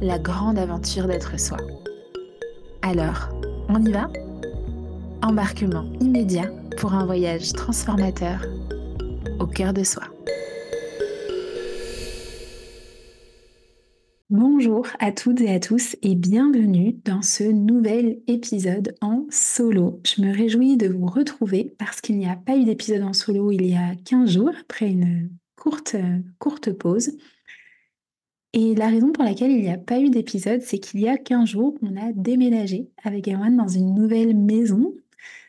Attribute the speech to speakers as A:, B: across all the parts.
A: la grande aventure d'être soi. Alors, on y va? Embarquement immédiat pour un voyage transformateur au cœur de soi. Bonjour à toutes et à tous et bienvenue dans ce nouvel épisode en solo. Je me réjouis de vous retrouver parce qu'il n'y a pas eu d'épisode en solo il y a 15 jours après une courte, courte pause. Et la raison pour laquelle il n'y a pas eu d'épisode, c'est qu'il y a 15 jours, on a déménagé avec Erwan dans une nouvelle maison.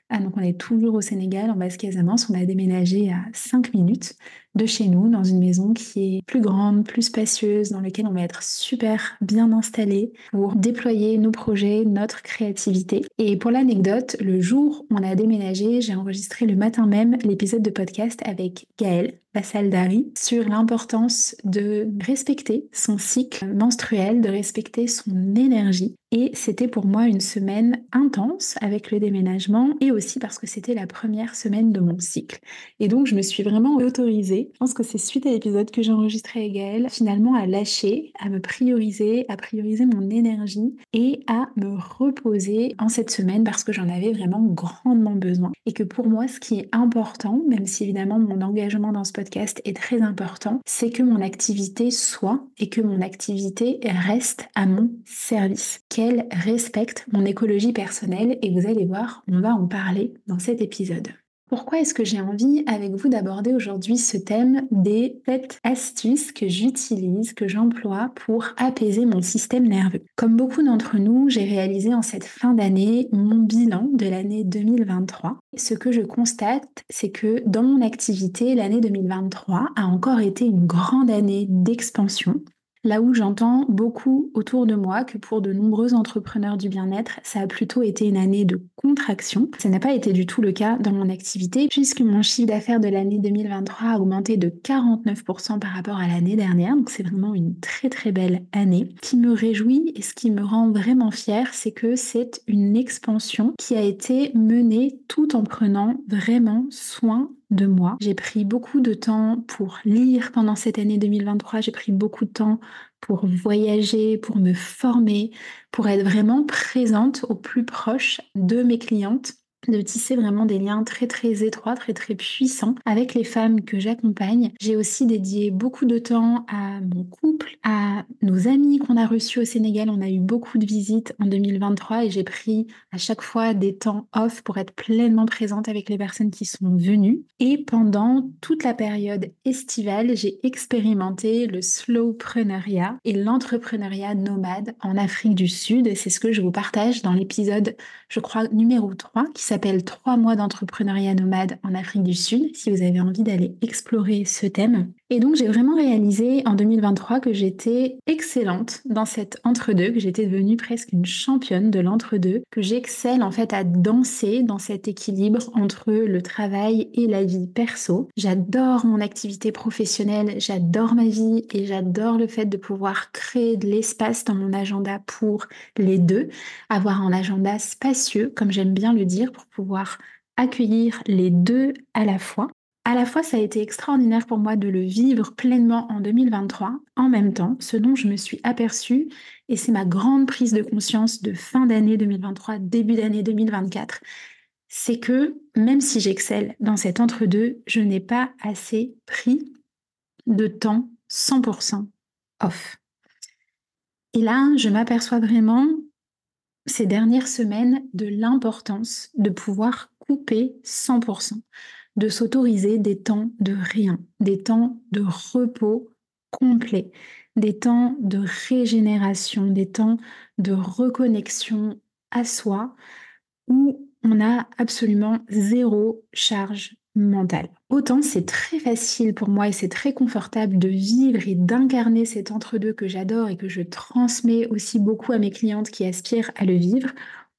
A: Ah, donc on est toujours au Sénégal, en Basse-Casamance. On a déménagé à 5 minutes de chez nous, dans une maison qui est plus grande, plus spacieuse, dans laquelle on va être super bien installé pour déployer nos projets, notre créativité. Et pour l'anecdote, le jour où on a déménagé, j'ai enregistré le matin même l'épisode de podcast avec Gaëlle, Bassaldari, sur l'importance de respecter son cycle menstruel, de respecter son énergie. Et c'était pour moi une semaine intense avec le déménagement et aussi parce que c'était la première semaine de mon cycle. Et donc je me suis vraiment autorisée je pense que c'est suite à l'épisode que j'ai enregistré avec Gaëlle, finalement à lâcher, à me prioriser, à prioriser mon énergie et à me reposer en cette semaine parce que j'en avais vraiment grandement besoin. Et que pour moi, ce qui est important, même si évidemment mon engagement dans ce podcast est très important, c'est que mon activité soit et que mon activité reste à mon service, qu'elle respecte mon écologie personnelle et vous allez voir, on va en parler dans cet épisode. Pourquoi est-ce que j'ai envie avec vous d'aborder aujourd'hui ce thème des 7 astuces que j'utilise, que j'emploie pour apaiser mon système nerveux? Comme beaucoup d'entre nous, j'ai réalisé en cette fin d'année mon bilan de l'année 2023. Ce que je constate, c'est que dans mon activité, l'année 2023 a encore été une grande année d'expansion Là où j'entends beaucoup autour de moi que pour de nombreux entrepreneurs du bien-être, ça a plutôt été une année de contraction. Ça n'a pas été du tout le cas dans mon activité puisque mon chiffre d'affaires de l'année 2023 a augmenté de 49% par rapport à l'année dernière. Donc c'est vraiment une très très belle année qui me réjouit et ce qui me rend vraiment fière, c'est que c'est une expansion qui a été menée tout en prenant vraiment soin J'ai pris beaucoup de temps pour lire pendant cette année 2023. J'ai pris beaucoup de temps pour voyager, pour me former, pour être vraiment présente au plus proche de mes clientes de tisser vraiment des liens très très étroits, très très puissants avec les femmes que j'accompagne. J'ai aussi dédié beaucoup de temps à mon couple, à nos amis qu'on a reçus au Sénégal. On a eu beaucoup de visites en 2023 et j'ai pris à chaque fois des temps off pour être pleinement présente avec les personnes qui sont venues. Et pendant toute la période estivale, j'ai expérimenté le slowpreneuriat et l'entrepreneuriat nomade en Afrique du Sud. C'est ce que je vous partage dans l'épisode, je crois, numéro 3 qui s'appelle s'appelle Trois mois d'entrepreneuriat nomade en Afrique du Sud, si vous avez envie d'aller explorer ce thème. Et donc j'ai vraiment réalisé en 2023 que j'étais excellente dans cet entre-deux, que j'étais devenue presque une championne de l'entre-deux, que j'excelle en fait à danser dans cet équilibre entre le travail et la vie perso. J'adore mon activité professionnelle, j'adore ma vie et j'adore le fait de pouvoir créer de l'espace dans mon agenda pour les deux, avoir un agenda spacieux, comme j'aime bien le dire, pour pouvoir accueillir les deux à la fois. À la fois, ça a été extraordinaire pour moi de le vivre pleinement en 2023. En même temps, ce dont je me suis aperçue, et c'est ma grande prise de conscience de fin d'année 2023, début d'année 2024, c'est que même si j'excelle dans cet entre-deux, je n'ai pas assez pris de temps 100% off. Et là, je m'aperçois vraiment ces dernières semaines de l'importance de pouvoir couper 100%, de s'autoriser des temps de rien, des temps de repos complet, des temps de régénération, des temps de reconnexion à soi où on a absolument zéro charge mentale. Autant c'est très facile pour moi et c'est très confortable de vivre et d'incarner cet entre-deux que j'adore et que je transmets aussi beaucoup à mes clientes qui aspirent à le vivre,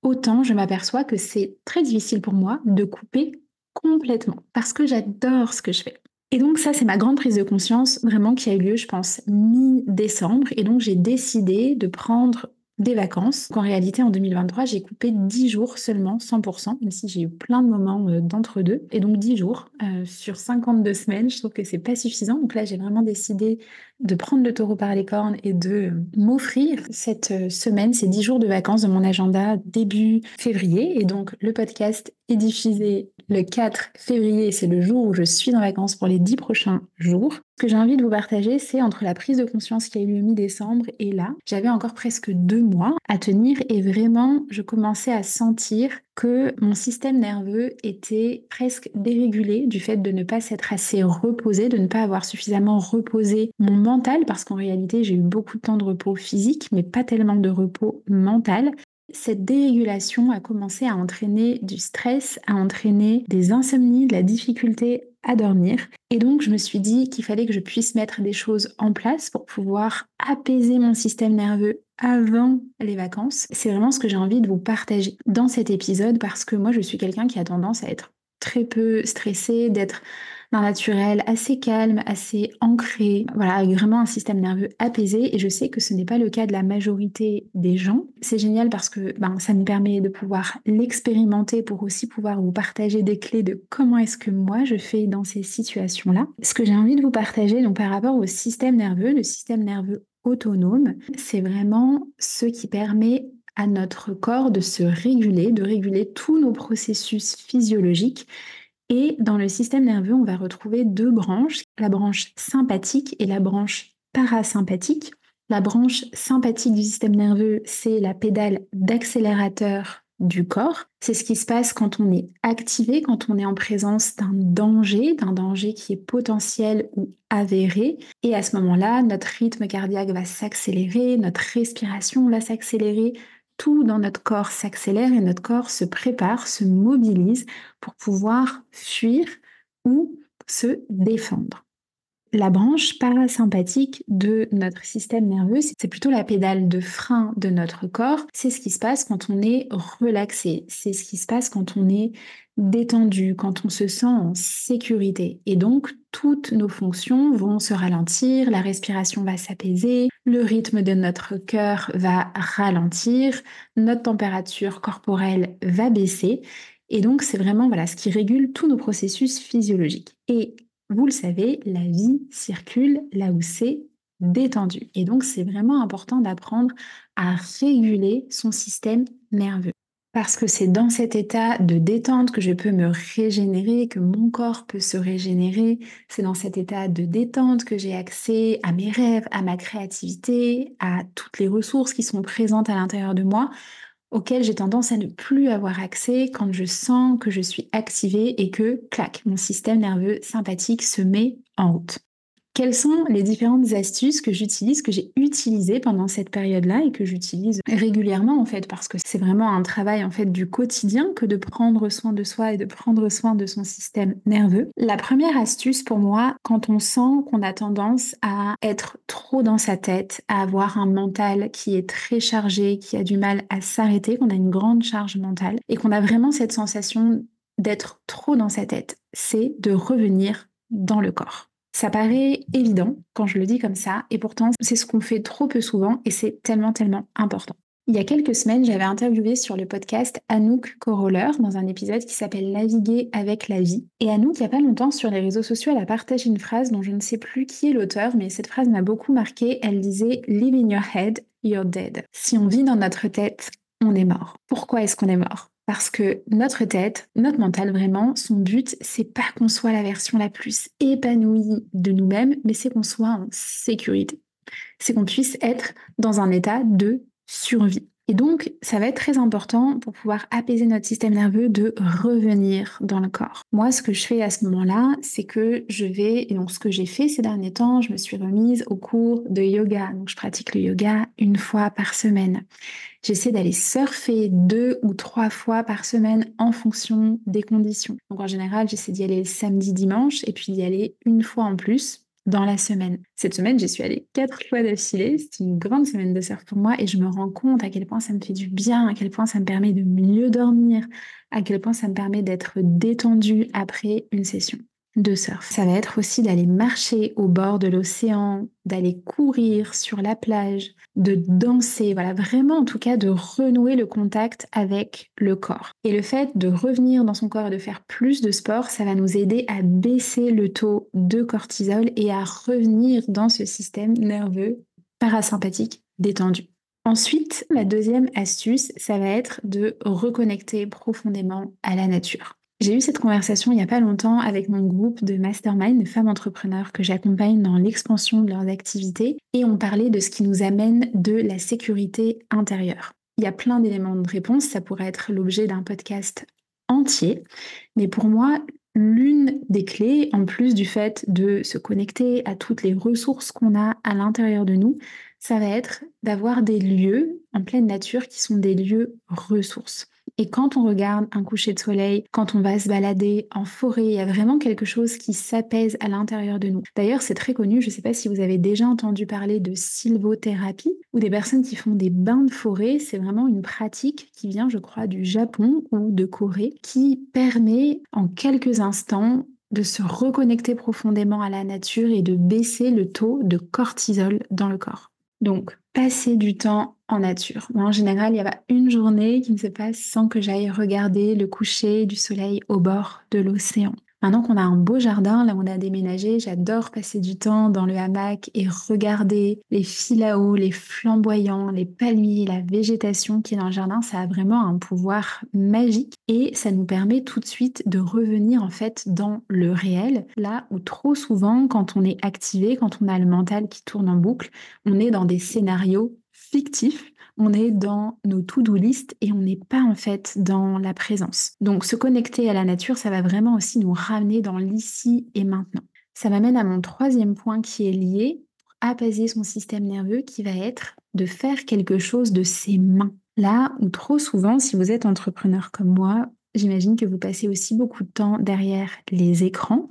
A: autant je m'aperçois que c'est très difficile pour moi de couper complètement parce que j'adore ce que je fais. Et donc ça, c'est ma grande prise de conscience vraiment qui a eu lieu, je pense, mi-décembre. Et donc j'ai décidé de prendre des vacances. En réalité, en 2023, j'ai coupé 10 jours seulement, 100%, même si j'ai eu plein de moments euh, d'entre-deux. Et donc 10 jours euh, sur 52 semaines, je trouve que c'est pas suffisant. Donc là, j'ai vraiment décidé de prendre le taureau par les cornes et de euh, m'offrir cette semaine, ces 10 jours de vacances de mon agenda début février. Et donc le podcast est diffusé le 4 février, c'est le jour où je suis en vacances pour les 10 prochains jours. Ce que j'ai envie de vous partager, c'est entre la prise de conscience qui a eu lieu mi-décembre et là, j'avais encore presque deux mois à tenir et vraiment, je commençais à sentir que mon système nerveux était presque dérégulé du fait de ne pas s'être assez reposé, de ne pas avoir suffisamment reposé mon mental, parce qu'en réalité j'ai eu beaucoup de temps de repos physique, mais pas tellement de repos mental. Cette dérégulation a commencé à entraîner du stress, à entraîner des insomnies, de la difficulté à dormir. Et donc, je me suis dit qu'il fallait que je puisse mettre des choses en place pour pouvoir apaiser mon système nerveux avant les vacances. C'est vraiment ce que j'ai envie de vous partager dans cet épisode parce que moi, je suis quelqu'un qui a tendance à être très peu stressé, d'être naturel assez calme, assez ancré, voilà, avec vraiment un système nerveux apaisé. Et je sais que ce n'est pas le cas de la majorité des gens. C'est génial parce que ben, ça me permet de pouvoir l'expérimenter pour aussi pouvoir vous partager des clés de comment est-ce que moi je fais dans ces situations-là. Ce que j'ai envie de vous partager, donc par rapport au système nerveux, le système nerveux autonome, c'est vraiment ce qui permet à notre corps de se réguler, de réguler tous nos processus physiologiques et dans le système nerveux, on va retrouver deux branches, la branche sympathique et la branche parasympathique. La branche sympathique du système nerveux, c'est la pédale d'accélérateur du corps. C'est ce qui se passe quand on est activé, quand on est en présence d'un danger, d'un danger qui est potentiel ou avéré. Et à ce moment-là, notre rythme cardiaque va s'accélérer, notre respiration va s'accélérer, tout dans notre corps s'accélère et notre corps se prépare, se mobilise pour pouvoir fuir ou se défendre. La branche parasympathique de notre système nerveux, c'est plutôt la pédale de frein de notre corps. C'est ce qui se passe quand on est relaxé. C'est ce qui se passe quand on est détendu, quand on se sent en sécurité. Et donc, toutes nos fonctions vont se ralentir, la respiration va s'apaiser, le rythme de notre cœur va ralentir, notre température corporelle va baisser. Et donc, c'est vraiment voilà, ce qui régule tous nos processus physiologiques. Et vous le savez, la vie circule là où c'est détendu. Et donc, c'est vraiment important d'apprendre à réguler son système nerveux parce que c'est dans cet état de détente que je peux me régénérer, que mon corps peut se régénérer. C'est dans cet état de détente que j'ai accès à mes rêves, à ma créativité, à toutes les ressources qui sont présentes à l'intérieur de moi, auxquelles j'ai tendance à ne plus avoir accès quand je sens que je suis activée et que, clac, mon système nerveux sympathique se met en route. Quelles sont les différentes astuces que j'utilise, que j'ai utilisées pendant cette période-là et que j'utilise régulièrement en fait, parce que c'est vraiment un travail en fait du quotidien que de prendre soin de soi et de prendre soin de son système nerveux. La première astuce pour moi, quand on sent qu'on a tendance à être trop dans sa tête, à avoir un mental qui est très chargé, qui a du mal à s'arrêter, qu'on a une grande charge mentale et qu'on a vraiment cette sensation d'être trop dans sa tête, c'est de revenir dans le corps. Ça paraît évident quand je le dis comme ça, et pourtant c'est ce qu'on fait trop peu souvent, et c'est tellement, tellement important. Il y a quelques semaines, j'avais interviewé sur le podcast Anouk Coroller dans un épisode qui s'appelle Naviguer avec la vie. Et Anouk, il n'y a pas longtemps sur les réseaux sociaux, elle a partagé une phrase dont je ne sais plus qui est l'auteur, mais cette phrase m'a beaucoup marqué. Elle disait Live in your head, you're dead. Si on vit dans notre tête, on est mort. Pourquoi est-ce qu'on est mort? Parce que notre tête, notre mental vraiment, son but, c'est pas qu'on soit la version la plus épanouie de nous-mêmes, mais c'est qu'on soit en sécurité. C'est qu'on puisse être dans un état de survie. Et donc, ça va être très important pour pouvoir apaiser notre système nerveux de revenir dans le corps. Moi, ce que je fais à ce moment-là, c'est que je vais, et donc ce que j'ai fait ces derniers temps, je me suis remise au cours de yoga. Donc, je pratique le yoga une fois par semaine. J'essaie d'aller surfer deux ou trois fois par semaine en fonction des conditions. Donc, en général, j'essaie d'y aller le samedi, dimanche, et puis d'y aller une fois en plus dans la semaine. Cette semaine, j'y suis allée quatre fois d'affilée. C'est une grande semaine de surf pour moi et je me rends compte à quel point ça me fait du bien, à quel point ça me permet de mieux dormir, à quel point ça me permet d'être détendue après une session de surf. Ça va être aussi d'aller marcher au bord de l'océan, d'aller courir sur la plage, de danser, voilà, vraiment en tout cas de renouer le contact avec le corps. Et le fait de revenir dans son corps et de faire plus de sport, ça va nous aider à baisser le taux de cortisol et à revenir dans ce système nerveux parasympathique détendu. Ensuite, la deuxième astuce, ça va être de reconnecter profondément à la nature. J'ai eu cette conversation il n'y a pas longtemps avec mon groupe de mastermind de femmes entrepreneurs que j'accompagne dans l'expansion de leurs activités et on parlait de ce qui nous amène de la sécurité intérieure. Il y a plein d'éléments de réponse, ça pourrait être l'objet d'un podcast entier, mais pour moi, l'une des clés, en plus du fait de se connecter à toutes les ressources qu'on a à l'intérieur de nous, ça va être d'avoir des lieux en pleine nature qui sont des lieux ressources. Et quand on regarde un coucher de soleil, quand on va se balader en forêt, il y a vraiment quelque chose qui s'apaise à l'intérieur de nous. D'ailleurs, c'est très connu, je ne sais pas si vous avez déjà entendu parler de sylvothérapie ou des personnes qui font des bains de forêt. C'est vraiment une pratique qui vient, je crois, du Japon ou de Corée, qui permet en quelques instants de se reconnecter profondément à la nature et de baisser le taux de cortisol dans le corps. Donc, passer du temps en nature. Moi, en général, il y a pas une journée qui ne se passe sans que j'aille regarder le coucher du soleil au bord de l'océan. Maintenant qu'on a un beau jardin, là on a déménagé, j'adore passer du temps dans le hamac et regarder les filaos, les flamboyants, les palmiers, la végétation qui est dans le jardin. Ça a vraiment un pouvoir magique et ça nous permet tout de suite de revenir en fait dans le réel, là où trop souvent, quand on est activé, quand on a le mental qui tourne en boucle, on est dans des scénarios fictifs on est dans nos to-do list et on n'est pas en fait dans la présence. Donc se connecter à la nature, ça va vraiment aussi nous ramener dans l'ici et maintenant. Ça m'amène à mon troisième point qui est lié pour apaiser son système nerveux, qui va être de faire quelque chose de ses mains. Là où trop souvent, si vous êtes entrepreneur comme moi, J'imagine que vous passez aussi beaucoup de temps derrière les écrans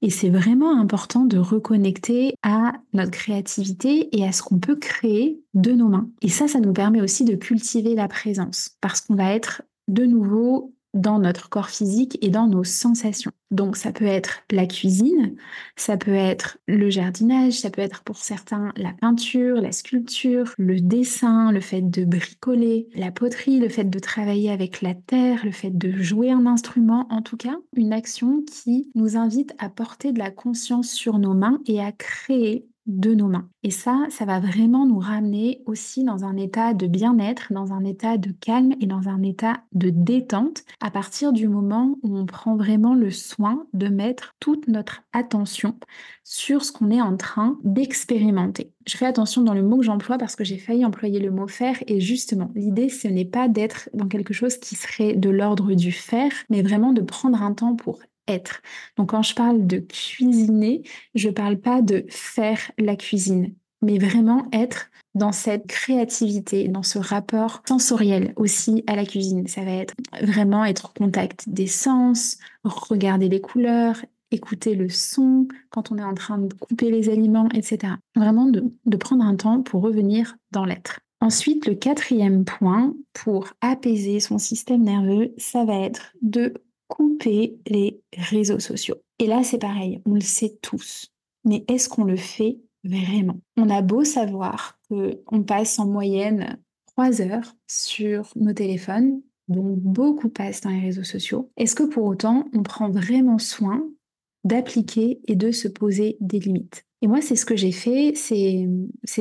A: et c'est vraiment important de reconnecter à notre créativité et à ce qu'on peut créer de nos mains. Et ça, ça nous permet aussi de cultiver la présence parce qu'on va être de nouveau dans notre corps physique et dans nos sensations. Donc ça peut être la cuisine, ça peut être le jardinage, ça peut être pour certains la peinture, la sculpture, le dessin, le fait de bricoler, la poterie, le fait de travailler avec la terre, le fait de jouer un instrument, en tout cas une action qui nous invite à porter de la conscience sur nos mains et à créer de nos mains. Et ça, ça va vraiment nous ramener aussi dans un état de bien-être, dans un état de calme et dans un état de détente à partir du moment où on prend vraiment le soin de mettre toute notre attention sur ce qu'on est en train d'expérimenter. Je fais attention dans le mot que j'emploie parce que j'ai failli employer le mot faire et justement, l'idée ce n'est pas d'être dans quelque chose qui serait de l'ordre du faire, mais vraiment de prendre un temps pour être. Donc quand je parle de cuisiner, je parle pas de faire la cuisine, mais vraiment être dans cette créativité, dans ce rapport sensoriel aussi à la cuisine. Ça va être vraiment être au contact des sens, regarder les couleurs, écouter le son quand on est en train de couper les aliments, etc. Vraiment de, de prendre un temps pour revenir dans l'être. Ensuite, le quatrième point pour apaiser son système nerveux, ça va être de couper les réseaux sociaux. Et là, c'est pareil, on le sait tous. Mais est-ce qu'on le fait vraiment? On a beau savoir qu'on passe en moyenne trois heures sur nos téléphones, dont beaucoup passent dans les réseaux sociaux. Est-ce que pour autant, on prend vraiment soin d'appliquer et de se poser des limites? Et moi, c'est ce que j'ai fait ces,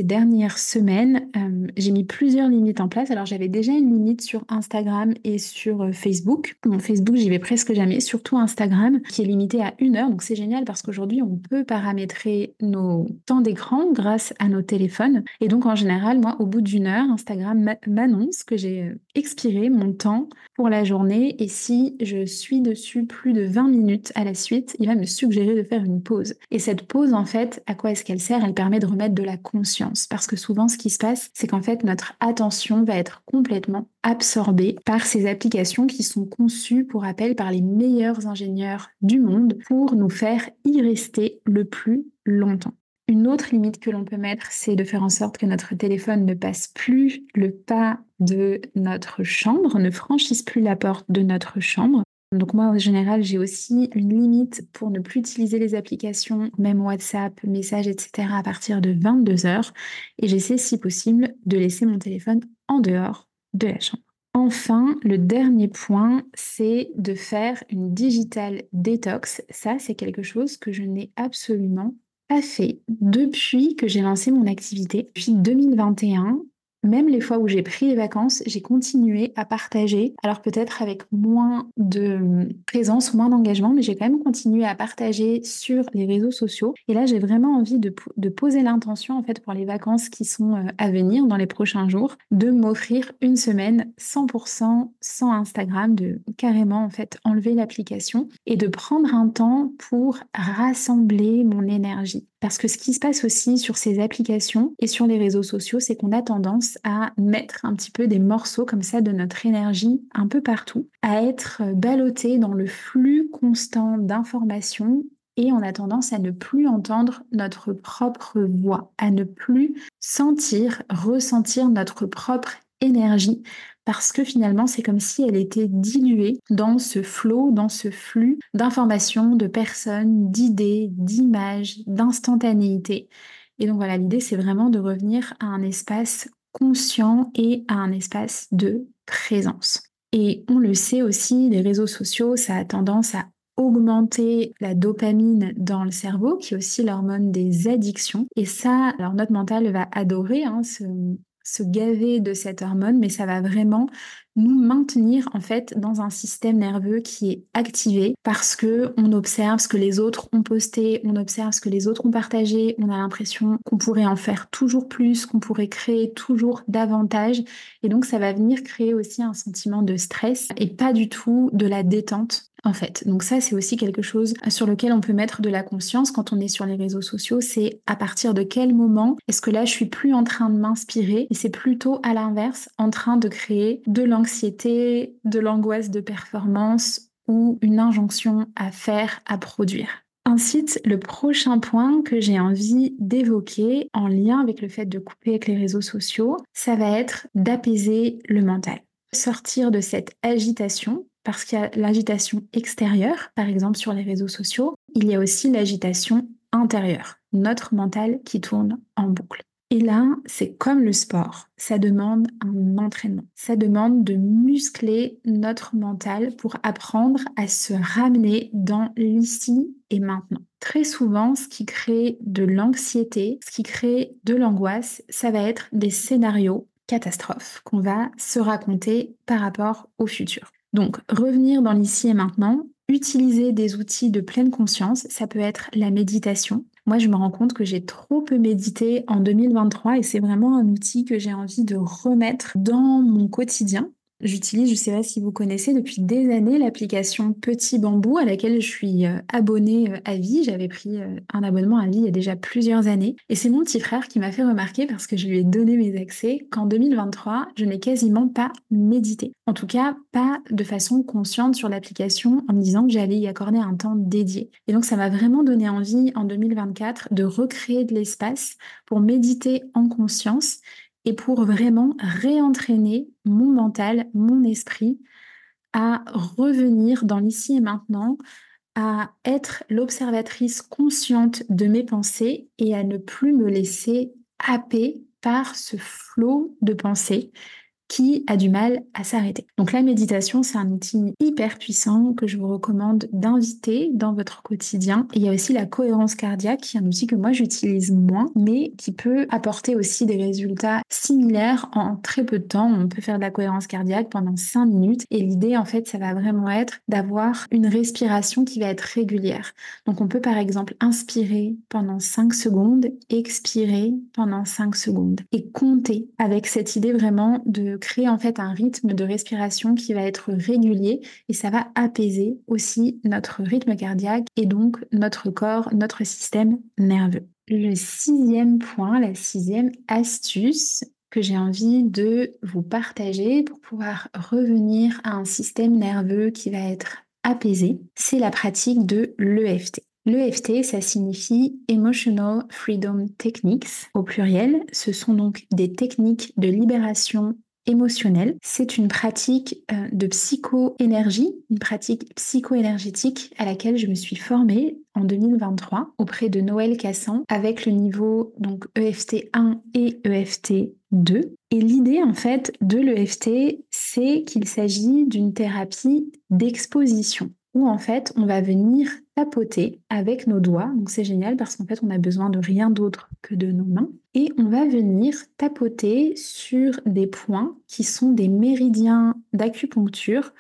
A: dernières semaines. Euh, j'ai mis plusieurs limites en place. Alors, j'avais déjà une limite sur Instagram et sur euh, Facebook. Mon Facebook, j'y vais presque jamais, surtout Instagram, qui est limité à une heure. Donc, c'est génial parce qu'aujourd'hui, on peut paramétrer nos temps d'écran grâce à nos téléphones. Et donc, en général, moi, au bout d'une heure, Instagram m'annonce que j'ai euh, expiré mon temps pour la journée. Et si je suis dessus plus de 20 minutes à la suite, il va me suggérer de faire une pause. Et cette pause, en fait, à quoi est-ce qu'elle sert? Elle permet de remettre de la conscience. Parce que souvent, ce qui se passe, c'est qu'en fait, notre attention va être complètement absorbée par ces applications qui sont conçues, pour rappel, par les meilleurs ingénieurs du monde pour nous faire y rester le plus longtemps. Une autre limite que l'on peut mettre, c'est de faire en sorte que notre téléphone ne passe plus le pas de notre chambre, ne franchisse plus la porte de notre chambre. Donc moi, en général, j'ai aussi une limite pour ne plus utiliser les applications, même WhatsApp, messages, etc. à partir de 22 heures. Et j'essaie, si possible, de laisser mon téléphone en dehors de la chambre. Enfin, le dernier point, c'est de faire une digital detox. Ça, c'est quelque chose que je n'ai absolument pas fait depuis que j'ai lancé mon activité. Depuis 2021, même les fois où j'ai pris les vacances, j'ai continué à partager. Alors peut-être avec moins de présence, moins d'engagement, mais j'ai quand même continué à partager sur les réseaux sociaux. Et là, j'ai vraiment envie de, poser l'intention, en fait, pour les vacances qui sont euh, à venir dans les prochains jours, de m'offrir une semaine 100% sans Instagram, de carrément, en fait, enlever l'application et de prendre un temps pour rassembler mon énergie. Parce que ce qui se passe aussi sur ces applications et sur les réseaux sociaux, c'est qu'on a tendance à mettre un petit peu des morceaux comme ça de notre énergie un peu partout, à être ballotté dans le flux constant d'informations et on a tendance à ne plus entendre notre propre voix, à ne plus sentir, ressentir notre propre énergie parce que finalement c'est comme si elle était diluée dans ce flot, dans ce flux d'informations, de personnes, d'idées, d'images, d'instantanéité. Et donc voilà, l'idée c'est vraiment de revenir à un espace conscient et à un espace de présence. Et on le sait aussi, les réseaux sociaux, ça a tendance à augmenter la dopamine dans le cerveau, qui est aussi l'hormone des addictions. Et ça, alors notre mental va adorer hein, ce, se gaver de cette hormone, mais ça va vraiment nous maintenir en fait dans un système nerveux qui est activé parce que on observe ce que les autres ont posté, on observe ce que les autres ont partagé, on a l'impression qu'on pourrait en faire toujours plus, qu'on pourrait créer toujours davantage et donc ça va venir créer aussi un sentiment de stress et pas du tout de la détente en fait. Donc ça, c'est aussi quelque chose sur lequel on peut mettre de la conscience quand on est sur les réseaux sociaux. C'est à partir de quel moment est-ce que là, je suis plus en train de m'inspirer et c'est plutôt à l'inverse en train de créer de l'anxiété, de l'angoisse de performance ou une injonction à faire, à produire. Ensuite, le prochain point que j'ai envie d'évoquer en lien avec le fait de couper avec les réseaux sociaux, ça va être d'apaiser le mental. Sortir de cette agitation parce qu'il y a l'agitation extérieure, par exemple sur les réseaux sociaux, il y a aussi l'agitation intérieure, notre mental qui tourne en boucle. Et là, c'est comme le sport, ça demande un entraînement, ça demande de muscler notre mental pour apprendre à se ramener dans l'ici et maintenant. Très souvent, ce qui crée de l'anxiété, ce qui crée de l'angoisse, ça va être des scénarios catastrophes qu'on va se raconter par rapport au futur. Donc, revenir dans l'ici et maintenant, utiliser des outils de pleine conscience, ça peut être la méditation. Moi, je me rends compte que j'ai trop peu médité en 2023 et c'est vraiment un outil que j'ai envie de remettre dans mon quotidien. J'utilise, je ne sais pas si vous connaissez, depuis des années l'application Petit Bambou à laquelle je suis euh, abonnée euh, à vie. J'avais pris euh, un abonnement à vie il y a déjà plusieurs années. Et c'est mon petit frère qui m'a fait remarquer parce que je lui ai donné mes accès qu'en 2023, je n'ai quasiment pas médité. En tout cas, pas de façon consciente sur l'application en me disant que j'allais y accorder un temps dédié. Et donc, ça m'a vraiment donné envie en 2024 de recréer de l'espace pour méditer en conscience et pour vraiment réentraîner mon mental, mon esprit à revenir dans l'ici et maintenant, à être l'observatrice consciente de mes pensées et à ne plus me laisser happer par ce flot de pensées qui a du mal à s'arrêter. Donc la méditation, c'est un outil hyper puissant que je vous recommande d'inviter dans votre quotidien. il y a aussi la cohérence cardiaque, qui est un outil que moi j'utilise moins, mais qui peut apporter aussi des résultats similaires en très peu de temps. On peut faire de la cohérence cardiaque pendant 5 minutes. Et l'idée, en fait, ça va vraiment être d'avoir une respiration qui va être régulière. Donc on peut par exemple inspirer pendant 5 secondes, expirer pendant 5 secondes et compter avec cette idée vraiment de créer en fait un rythme de respiration qui va être régulier et ça va apaiser aussi notre rythme cardiaque et donc notre corps, notre système nerveux. Le sixième point, la sixième astuce que j'ai envie de vous partager pour pouvoir revenir à un système nerveux qui va être apaisé, c'est la pratique de l'EFT. L'EFT, ça signifie Emotional Freedom Techniques au pluriel. Ce sont donc des techniques de libération C'est une pratique euh, de psycho-énergie, une pratique psycho-énergétique à laquelle je me suis formée en 2023 auprès de Noël Cassan avec le niveau donc EFT 1 et EFT 2. Et l'idée en fait de l'EFT, c'est qu'il s'agit d'une thérapie d'exposition où en fait on va venir tapoter avec nos doigts. Donc c'est génial parce qu'en fait on a besoin de rien d'autre que de nos mains. Et on va venir tapoter sur des points qui sont des méridiens d'acupuncture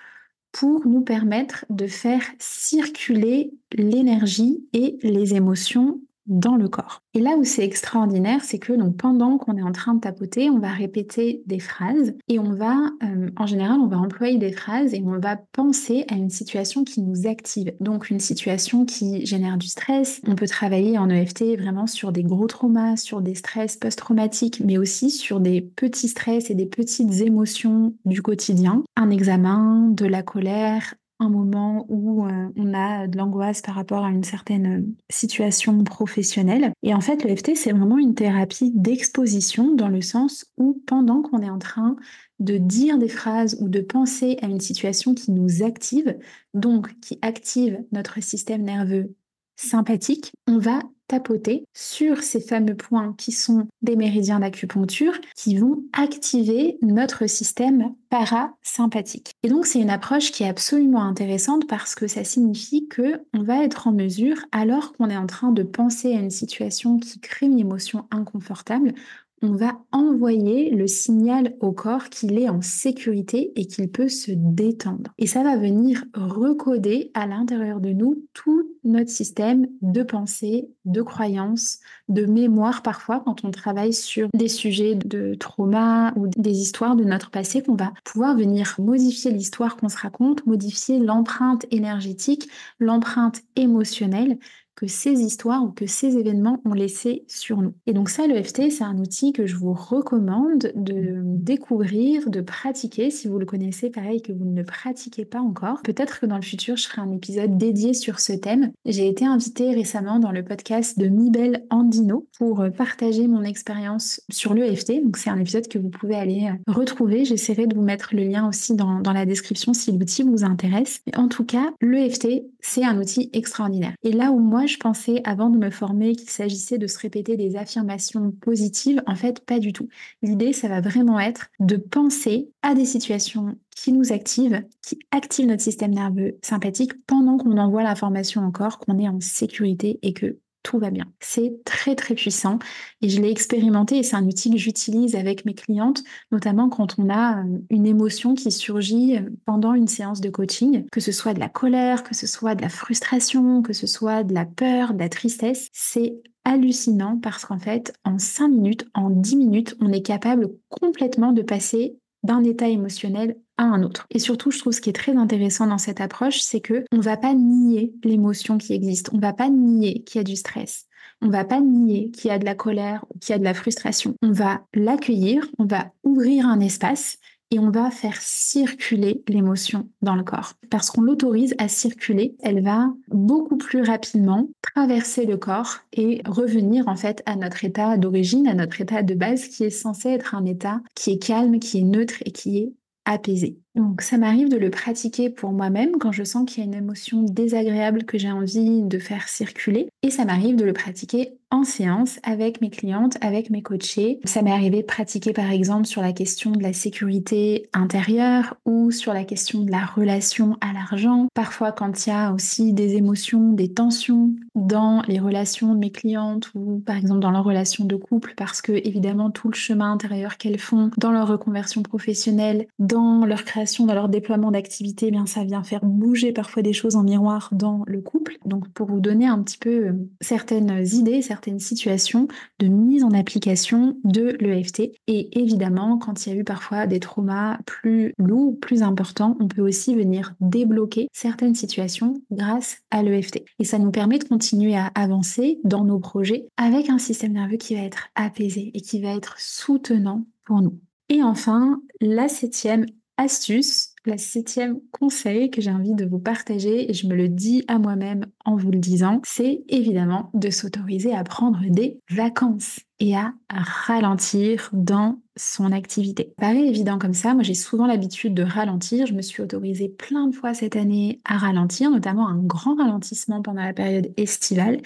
A: pour nous permettre de faire circuler l'énergie et les émotions dans le corps. Et là où c'est extraordinaire, c'est que donc pendant qu'on est en train de tapoter, on va répéter des phrases et on va, euh, en général, on va employer des phrases et on va penser à une situation qui nous active. Donc une situation qui génère du stress. On peut travailler en EFT vraiment sur des gros traumas, sur des stress post-traumatiques, mais aussi sur des petits stress et des petites émotions du quotidien. Un examen, de la colère, un moment où euh, on a de l'angoisse par rapport à une certaine euh, situation professionnelle. Et en fait, l'EFT, c'est vraiment une thérapie d'exposition dans le sens où pendant qu'on est en train de dire des phrases ou de penser à une situation qui nous active, donc qui active notre système nerveux sympathique, on va tapoter sur ces fameux points qui sont des méridiens d'acupuncture qui vont activer notre système parasympathique. Et donc c'est une approche qui est absolument intéressante parce que ça signifie que on va être en mesure alors qu'on est en train de penser à une situation qui crée une émotion inconfortable, on va envoyer le signal au corps qu'il est en sécurité et qu'il peut se détendre. Et ça va venir recoder à l'intérieur de nous tout notre système de pensée, de croyances, de mémoire parfois quand on travaille sur des sujets de trauma ou des histoires de notre passé qu'on va pouvoir venir modifier l'histoire qu'on se raconte, modifier l'empreinte énergétique, l'empreinte émotionnelle que ces histoires ou que ces événements ont laissé sur nous. Et donc ça, l'EFT, c'est un outil que je vous recommande de découvrir, de pratiquer. Si vous le connaissez, pareil, que vous ne le pratiquez pas encore. Peut-être que dans le futur, je ferai un épisode dédié sur ce thème. J'ai été invitée récemment dans le podcast de Mibel Andino pour partager mon expérience sur l'EFT. Donc c'est un épisode que vous pouvez aller retrouver. J'essaierai de vous mettre le lien aussi dans, dans la description si l'outil vous intéresse. Mais en tout cas, l'EFT, c'est un outil extraordinaire. Et là où moi, je pensais avant de me former qu'il s'agissait de se répéter des affirmations positives. En fait, pas du tout. L'idée, ça va vraiment être de penser à des situations qui nous activent, qui activent notre système nerveux sympathique pendant qu'on envoie l'information encore qu'on est en sécurité et que tout va bien. C'est très très puissant et je l'ai expérimenté et c'est un outil que j'utilise avec mes clientes, notamment quand on a euh, une émotion qui surgit euh, pendant une séance de coaching, que ce soit de la colère, que ce soit de la frustration, que ce soit de la peur, de la tristesse. C'est hallucinant parce qu'en fait, en 5 minutes, en 10 minutes, on est capable complètement de passer d'un état émotionnel un autre. Et surtout, je trouve ce qui est très intéressant dans cette approche, c'est que on va pas nier l'émotion qui existe. On va pas nier qu'il y a du stress. On va pas nier qu'il y a de la colère ou qu'il y a de la frustration. On va l'accueillir, on va ouvrir un espace et on va faire circuler l'émotion dans le corps. Parce qu'on l'autorise à circuler, elle va beaucoup plus rapidement traverser le corps et revenir en fait à notre état d'origine, à notre état de base qui est censé être un état qui est calme, qui est neutre et qui est apaisé. Donc ça m'arrive de le pratiquer pour moi-même quand je sens qu'il y a une émotion désagréable que j'ai envie de faire circuler. Et ça m'arrive de le pratiquer en séance avec mes clientes, avec mes coachés. Ça m'est arrivé de pratiquer par exemple sur la question de la sécurité intérieure ou sur la question de la relation à l'argent. Parfois quand il y a aussi des émotions, des tensions dans les relations de mes clientes ou par exemple dans leur relation de couple parce que évidemment tout le chemin intérieur qu'elles font dans leur reconversion professionnelle, dans leur création, dans leur déploiement d'activité, eh bien ça vient faire bouger parfois des choses en miroir dans le couple. Donc pour vous donner un petit peu euh, certaines idées, certaines situations de mise en application de l'EFT. Et évidemment, quand il y a eu parfois des traumas plus lourds, plus importants, on peut aussi venir débloquer certaines situations grâce à l'EFT. Et ça nous permet de continuer à avancer dans nos projets avec un système nerveux qui va être apaisé et qui va être soutenant pour nous. Et enfin, la septième astuce, la septième conseil que j'ai envie de vous partager, et je me le dis à moi-même en vous le disant, c'est évidemment de s'autoriser à prendre des vacances et à ralentir dans son activité. Paraît évident comme ça, moi j'ai souvent l'habitude de ralentir, je me suis autorisée plein de fois cette année à ralentir, notamment un grand ralentissement pendant la période estivale,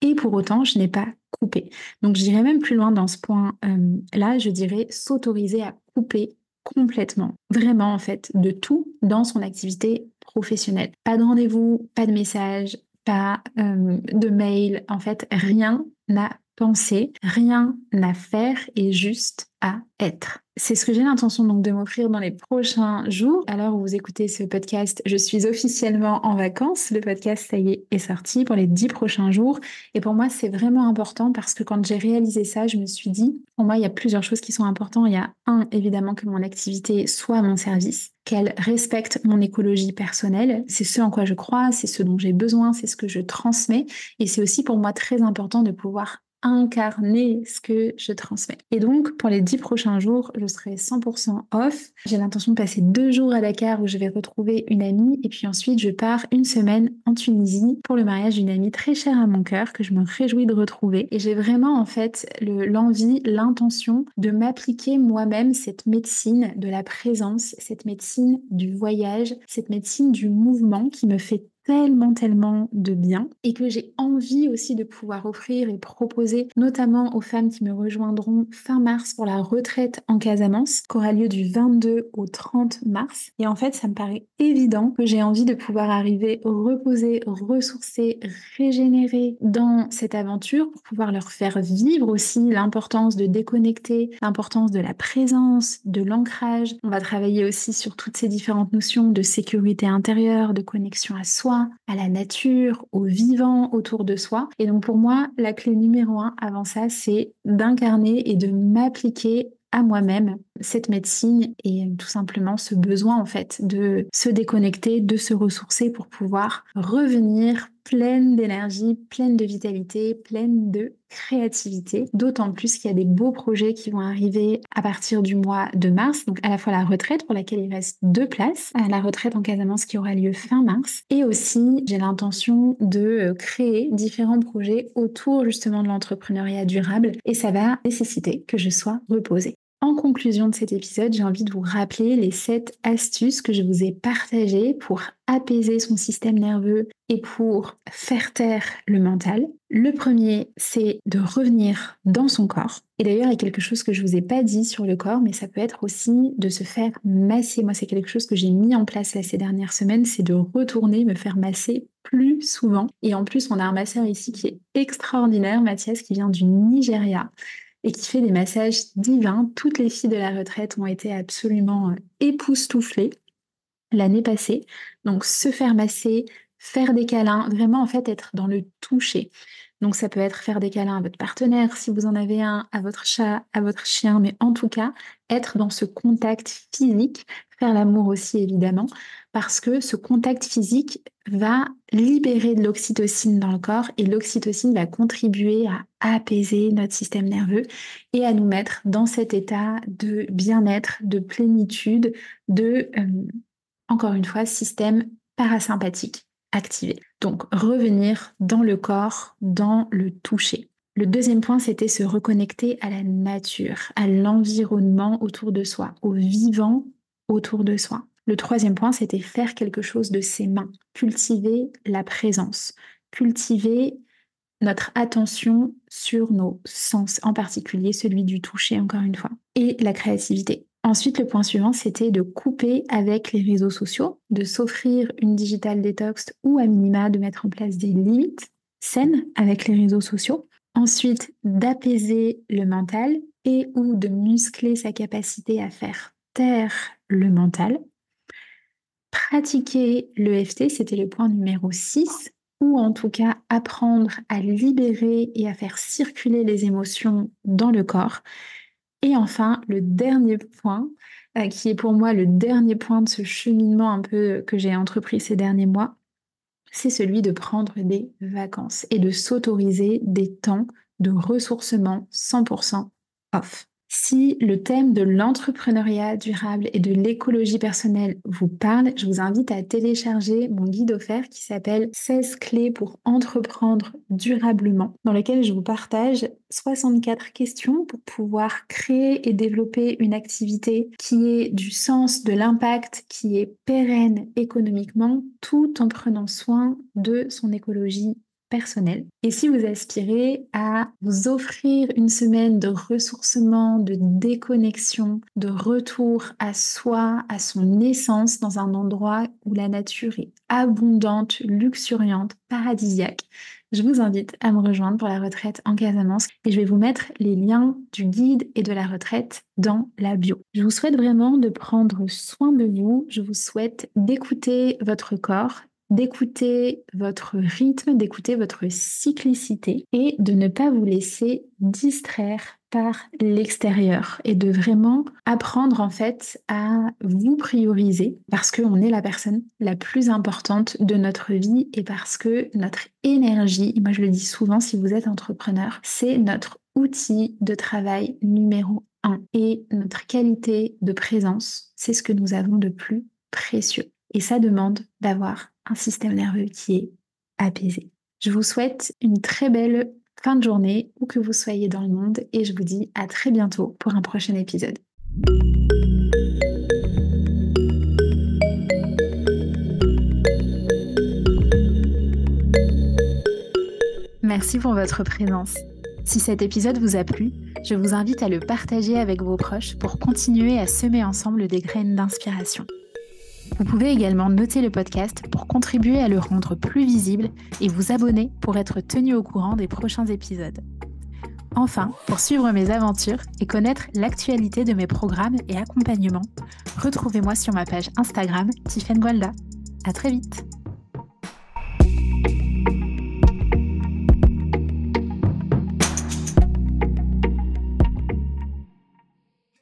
A: et pour autant je n'ai pas coupé. Donc je dirais même plus loin dans ce point-là, je dirais s'autoriser à couper complètement, vraiment en fait, de tout dans son activité professionnelle. Pas de rendez-vous, pas de message, pas euh, de mail, en fait, rien n'a pensé, rien à faire et juste à être. C'est ce que j'ai l'intention donc de m'offrir dans les prochains jours. À où vous écoutez ce podcast, je suis officiellement en vacances. Le podcast, ça y est, est sorti pour les dix prochains jours. Et pour moi, c'est vraiment important parce que quand j'ai réalisé ça, je me suis dit, pour moi, il y a plusieurs choses qui sont importantes. Il y a un, évidemment, que mon activité soit mon service, qu'elle respecte mon écologie personnelle. C'est ce en quoi je crois, c'est ce dont j'ai besoin, c'est ce que je transmets. Et c'est aussi pour moi très important de pouvoir incarner ce que je transmets. Et donc, pour les dix prochains jours, je serai 100% off. J'ai l'intention de passer deux jours à Dakar où je vais retrouver une amie et puis ensuite je pars une semaine en Tunisie pour le mariage d'une amie très chère à mon cœur que je me réjouis de retrouver. Et j'ai vraiment en fait l'envie, l'intention de m'appliquer moi-même cette médecine de la présence, cette médecine du voyage, cette médecine du mouvement qui me fait tellement, tellement de bien et que j'ai envie aussi de pouvoir offrir et proposer, notamment aux femmes qui me rejoindront fin mars pour la retraite en Casamance, qui aura lieu du 22 au 30 mars. Et en fait, ça me paraît évident que j'ai envie de pouvoir arriver reposer, ressourcer, régénérer dans cette aventure pour pouvoir leur faire vivre aussi l'importance de déconnecter, l'importance de la présence, de l'ancrage. On va travailler aussi sur toutes ces différentes notions de sécurité intérieure, de connexion à soi à la nature, au vivant autour de soi. Et donc pour moi, la clé numéro un avant ça, c'est d'incarner et de m'appliquer à moi-même cette médecine et tout simplement ce besoin en fait de se déconnecter, de se ressourcer pour pouvoir revenir pleine d'énergie, pleine de vitalité, pleine de créativité. D'autant plus qu'il y a des beaux projets qui vont arriver à partir du mois de mars, donc à la fois la retraite pour laquelle il reste deux places, la retraite en Casamance qui aura lieu fin mars, et aussi j'ai l'intention de créer différents projets autour justement de l'entrepreneuriat durable et ça va nécessiter que je sois reposée. En conclusion de cet épisode, j'ai envie de vous rappeler les 7 astuces que je vous ai partagées pour apaiser son système nerveux et pour faire taire le mental. Le premier, c'est de revenir dans son corps. Et d'ailleurs, il y a quelque chose que je vous ai pas dit sur le corps, mais ça peut être aussi de se faire masser. Moi, c'est quelque chose que j'ai mis en place ces dernières semaines, c'est de retourner me faire masser plus souvent. Et en plus, on a un masseur ici qui est extraordinaire, Mathias, qui vient du Nigeria et qui fait des massages divins. Toutes les filles de la retraite ont été absolument euh, époustouflées l'année passée. Donc se faire masser, faire des câlins, vraiment en fait être dans le toucher. Donc ça peut être faire des câlins à votre partenaire si vous en avez un, à votre chat, à votre chien, mais en tout cas être dans ce contact physique, faire l'amour aussi évidemment, parce que ce contact physique va libérer de l'oxytocine dans le corps et l'oxytocine va contribuer à apaiser notre système nerveux et à nous mettre dans cet état de bien-être, de plénitude, de, euh, encore une fois, système parasympathique activé. Donc revenir dans le corps, dans le toucher. Le deuxième point, c'était se reconnecter à la nature, à l'environnement autour de soi, au vivant autour de soi. Le troisième point, c'était faire quelque chose de ses mains, cultiver la présence, cultiver notre attention sur nos sens, en particulier celui du toucher, encore une fois, et la créativité. Ensuite, le point suivant, c'était de couper avec les réseaux sociaux, de s'offrir une digital detox ou à minima de mettre en place des limites saines avec les réseaux sociaux. Ensuite, d'apaiser le mental et ou de muscler sa capacité à faire taire le mental. Pratiquer l'EFT, c'était le point numéro 6, ou en tout cas apprendre à libérer et à faire circuler les émotions dans le corps. Et enfin, le dernier point, euh, qui est pour moi le dernier point de ce cheminement un peu que j'ai entrepris ces derniers mois, c'est celui de prendre des vacances et de s'autoriser des temps de ressourcement 100% off. Si le thème de l'entrepreneuriat durable et de l'écologie personnelle vous parle, je vous invite à télécharger mon guide offert qui s'appelle 16 clés pour entreprendre durablement, dans lequel je vous partage 64 questions pour pouvoir créer et développer une activité qui ait du sens, de l'impact, qui est pérenne économiquement, tout en prenant soin de son écologie personnel. Et si vous aspirez à vous offrir une semaine de ressourcement, de déconnexion, de retour à soi, à son essence dans un endroit où la nature est abondante, luxuriante, paradisiaque, je vous invite à me rejoindre pour la retraite en Casamance et je vais vous mettre les liens du guide et de la retraite dans la bio. Je vous souhaite vraiment de prendre soin de vous. Je vous souhaite d'écouter votre corps, d'écouter votre rythme, d'écouter votre cyclicité et de ne pas vous laisser distraire par l'extérieur et de vraiment apprendre en fait à vous prioriser parce qu'on est la personne la plus importante de notre vie et parce que notre énergie, moi je le dis souvent si vous êtes entrepreneur, c'est notre outil de travail numéro un et notre qualité de présence, c'est ce que nous avons de plus précieux. Et ça demande d'avoir un système nerveux qui est apaisé. Je vous souhaite une très belle fin de journée où que vous soyez dans le monde et je vous dis à très bientôt pour un prochain épisode. Merci pour votre présence. Si cet épisode vous a plu, je vous invite à le partager avec vos proches pour continuer à semer ensemble des graines d'inspiration. Vous pouvez également noter le podcast pour contribuer à le rendre plus visible et vous abonner pour être tenu au courant des prochains épisodes. Enfin, pour suivre mes aventures et connaître l'actualité de mes programmes et accompagnements, retrouvez-moi sur ma page Instagram Tiffen Gualda. À très vite!